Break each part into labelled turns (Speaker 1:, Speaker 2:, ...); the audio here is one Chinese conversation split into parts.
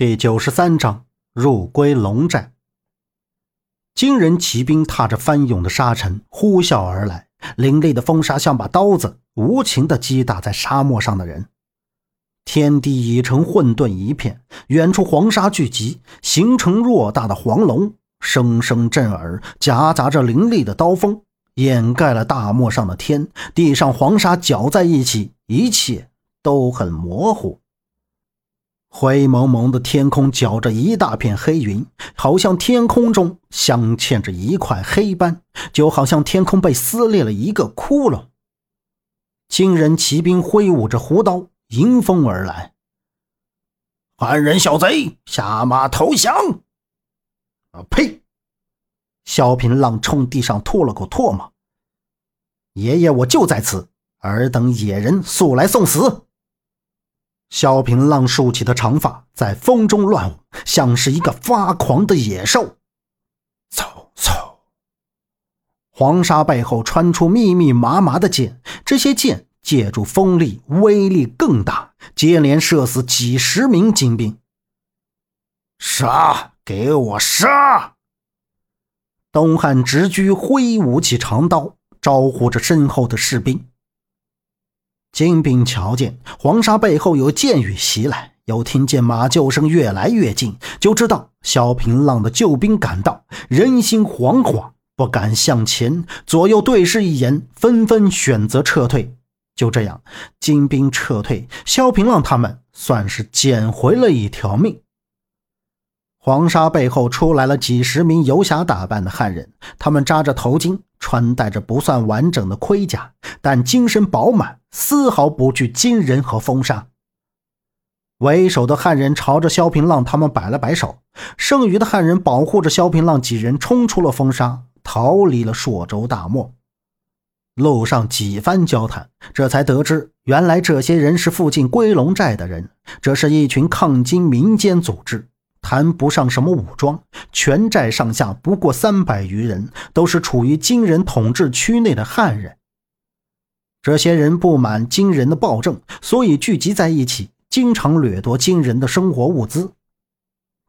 Speaker 1: 第九十三章入归龙寨。金人骑兵踏着翻涌的沙尘呼啸而来，凌厉的风沙像把刀子，无情地击打在沙漠上的人。天地已成混沌一片，远处黄沙聚集，形成偌大的黄龙，声声震耳，夹杂着凌厉的刀锋，掩盖了大漠上的天。地上黄沙搅在一起，一切都很模糊。灰蒙蒙的天空搅着一大片黑云，好像天空中镶嵌着一块黑斑，就好像天空被撕裂了一个窟窿。金人骑兵挥舞着胡刀迎风而来，
Speaker 2: 汉人小贼，下马投降！
Speaker 1: 啊呸！萧平浪冲地上吐了口唾沫：“爷爷，我就在此，尔等野人速来送死！”萧平浪竖起的长发在风中乱舞，像是一个发狂的野兽。
Speaker 2: 嗖嗖！
Speaker 1: 黄沙背后穿出密密麻麻的箭，这些箭借助风力，威力更大，接连射死几十名精兵。
Speaker 2: 杀！给我杀！
Speaker 1: 东汉直居挥舞起长刀，招呼着身后的士兵。金兵瞧见黄沙背后有箭雨袭来，又听见马厩声越来越近，就知道萧平浪的救兵赶到，人心惶惶，不敢向前。左右对视一眼，纷纷选择撤退。就这样，金兵撤退，萧平浪他们算是捡回了一条命。黄沙背后出来了几十名游侠打扮的汉人，他们扎着头巾，穿戴着不算完整的盔甲，但精神饱满，丝毫不惧金人和风沙。为首的汉人朝着萧平浪他们摆了摆手，剩余的汉人保护着萧平浪几人冲出了风沙，逃离了朔州大漠。路上几番交谈，这才得知，原来这些人是附近归龙寨的人，这是一群抗金民间组织。谈不上什么武装，全寨上下不过三百余人，都是处于金人统治区内的汉人。这些人不满金人的暴政，所以聚集在一起，经常掠夺金人的生活物资。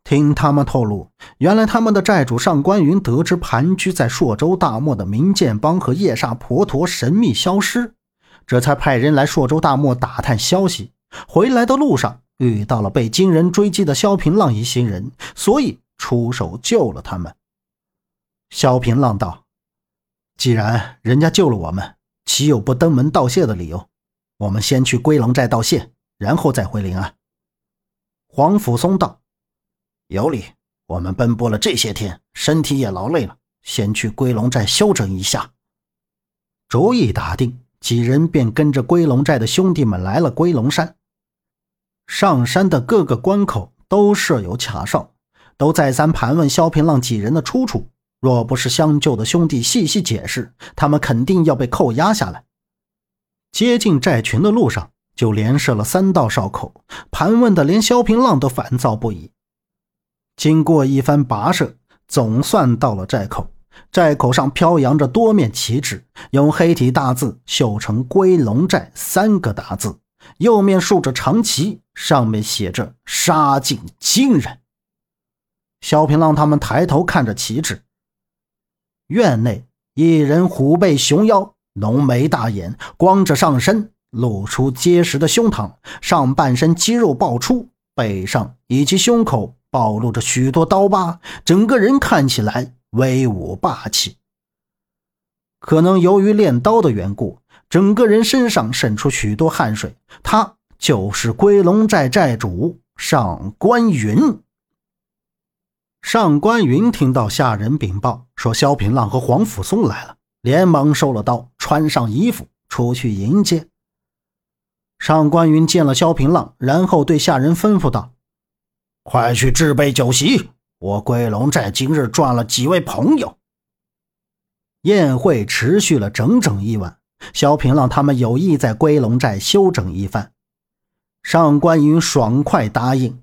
Speaker 1: 听他们透露，原来他们的寨主上官云得知盘踞在朔州大漠的明剑帮和夜煞婆陀神秘消失，这才派人来朔州大漠打探消息。回来的路上。遇到了被金人追击的萧平浪一行人，所以出手救了他们。萧平浪道：“既然人家救了我们，岂有不登门道谢的理由？我们先去归龙寨道谢，然后再回临安。”黄甫松道：“有理，我们奔波了这些天，身体也劳累了，先去归龙寨休整一下。”主意打定，几人便跟着归龙寨的兄弟们来了归龙山。上山的各个关口都设有卡哨，都再三盘问萧平浪几人的出处。若不是相救的兄弟细细解释，他们肯定要被扣押下来。接近寨群的路上，就连设了三道哨口，盘问的连萧平浪都烦躁不已。经过一番跋涉，总算到了寨口。寨口上飘扬着多面旗帜，用黑体大字绣成“归龙寨”三个大字。右面竖着长旗，上面写着“杀尽金人”。萧平浪他们抬头看着旗帜，院内一人虎背熊腰，浓眉大眼，光着上身，露出结实的胸膛，上半身肌肉爆出，背上以及胸口暴露着许多刀疤，整个人看起来威武霸气。可能由于练刀的缘故。整个人身上渗出许多汗水，他就是归龙寨寨主上官云。上官云听到下人禀报说萧平浪和黄甫松来了，连忙收了刀，穿上衣服出去迎接。上官云见了萧平浪，然后对下人吩咐道：“快去置备酒席，我归龙寨今日赚了几位朋友。”宴会持续了整整一晚。萧平浪他们有意在归龙寨休整一番，上官云爽快答应。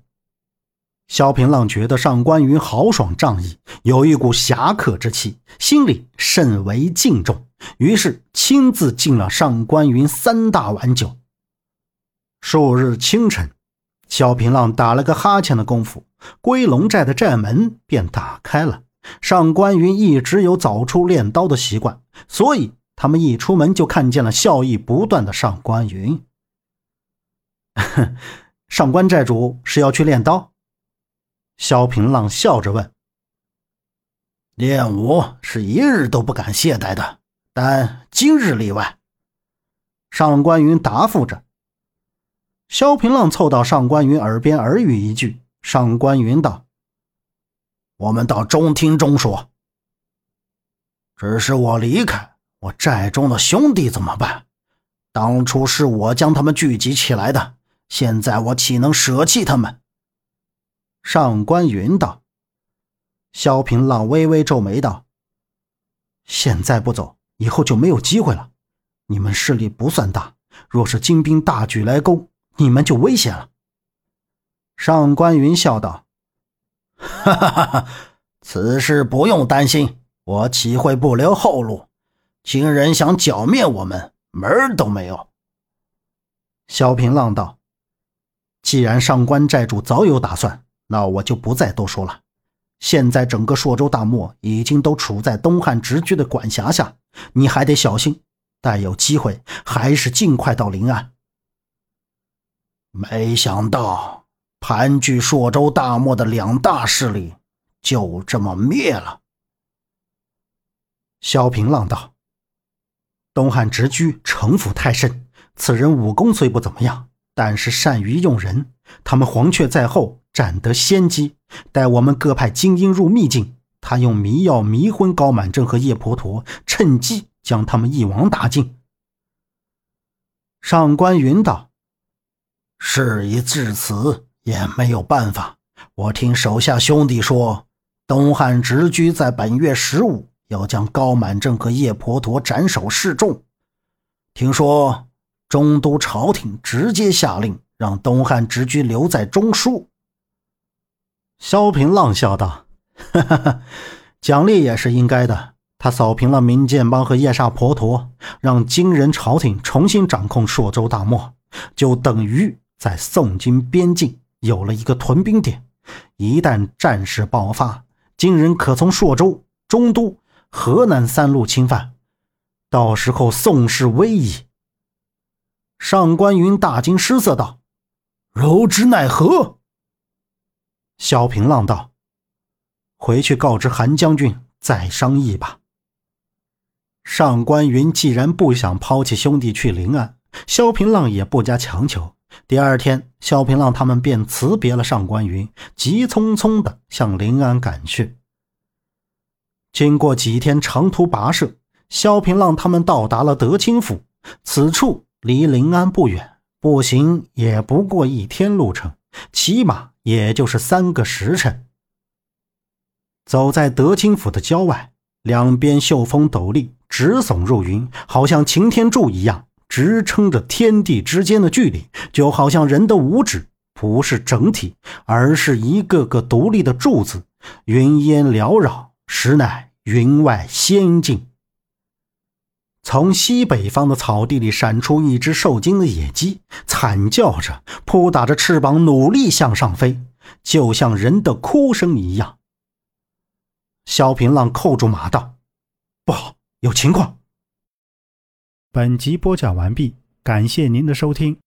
Speaker 1: 萧平浪觉得上官云豪爽仗义，有一股侠客之气，心里甚为敬重，于是亲自敬了上官云三大碗酒。数日清晨，萧平浪打了个哈欠的功夫，归龙寨的寨门便打开了。上官云一直有早出练刀的习惯，所以他们一出门就看见了笑意不断的上官云。上官寨主是要去练刀？萧平浪笑着问。
Speaker 2: 练武是一日都不敢懈怠的，但今日例外。
Speaker 1: 上官云答复着。萧平浪凑到上官云耳边耳语一句。上官云道：“
Speaker 2: 我们到中厅中说。只是我离开，我寨中的兄弟怎么办？当初是我将他们聚集起来的，现在我岂能舍弃他们？”
Speaker 1: 上官云道。萧平浪微微皱眉道：“现在不走，以后就没有机会了。你们势力不算大，若是金兵大举来攻，你们就危险了。”
Speaker 2: 上官云笑道：“哈哈哈哈，此事不用担心，我岂会不留后路？金人想剿灭我们，门儿都没有。”
Speaker 1: 萧平浪道：“既然上官寨主早有打算，那我就不再多说了。”现在整个朔州大漠已经都处在东汉直居的管辖下，你还得小心。待有机会，还是尽快到临安。
Speaker 2: 没想到盘踞朔州大漠的两大势力就这么灭了。
Speaker 1: 萧平浪道：“东汉直居城府太深，此人武功虽不怎么样，但是善于用人。他们黄雀在后。”占得先机，待我们各派精英入秘境，他用迷药迷昏高满正和叶婆陀，趁机将他们一网打尽。
Speaker 2: 上官云道：“事已至此，也没有办法。我听手下兄弟说，东汉直居在本月十五要将高满正和叶婆陀斩首示众。听说中都朝廷直接下令，让东汉直居留在中枢。”
Speaker 1: 萧平浪笑道：“哈哈哈，奖励也是应该的。他扫平了明剑帮和夜煞婆陀，让金人朝廷重新掌控朔州大漠，就等于在宋金边境有了一个屯兵点。一旦战事爆发，金人可从朔州、中都、河南三路侵犯，到时候宋氏危矣。”
Speaker 2: 上官云大惊失色道：“如之奈何？”
Speaker 1: 萧平浪道：“回去告知韩将军，再商议吧。”上官云既然不想抛弃兄弟去临安，萧平浪也不加强求。第二天，萧平浪他们便辞别了上官云，急匆匆的向临安赶去。经过几天长途跋涉，萧平浪他们到达了德清府。此处离临安不远，步行也不过一天路程，骑马。也就是三个时辰。走在德清府的郊外，两边秀峰陡立，直耸入云，好像擎天柱一样，支撑着天地之间的距离，就好像人的五指不是整体，而是一个个独立的柱子。云烟缭绕，实乃云外仙境。从西北方的草地里闪出一只受惊的野鸡，惨叫着，扑打着翅膀，努力向上飞，就像人的哭声一样。萧平浪扣住马道：“不好，有情况。”本集播讲完毕，感谢您的收听。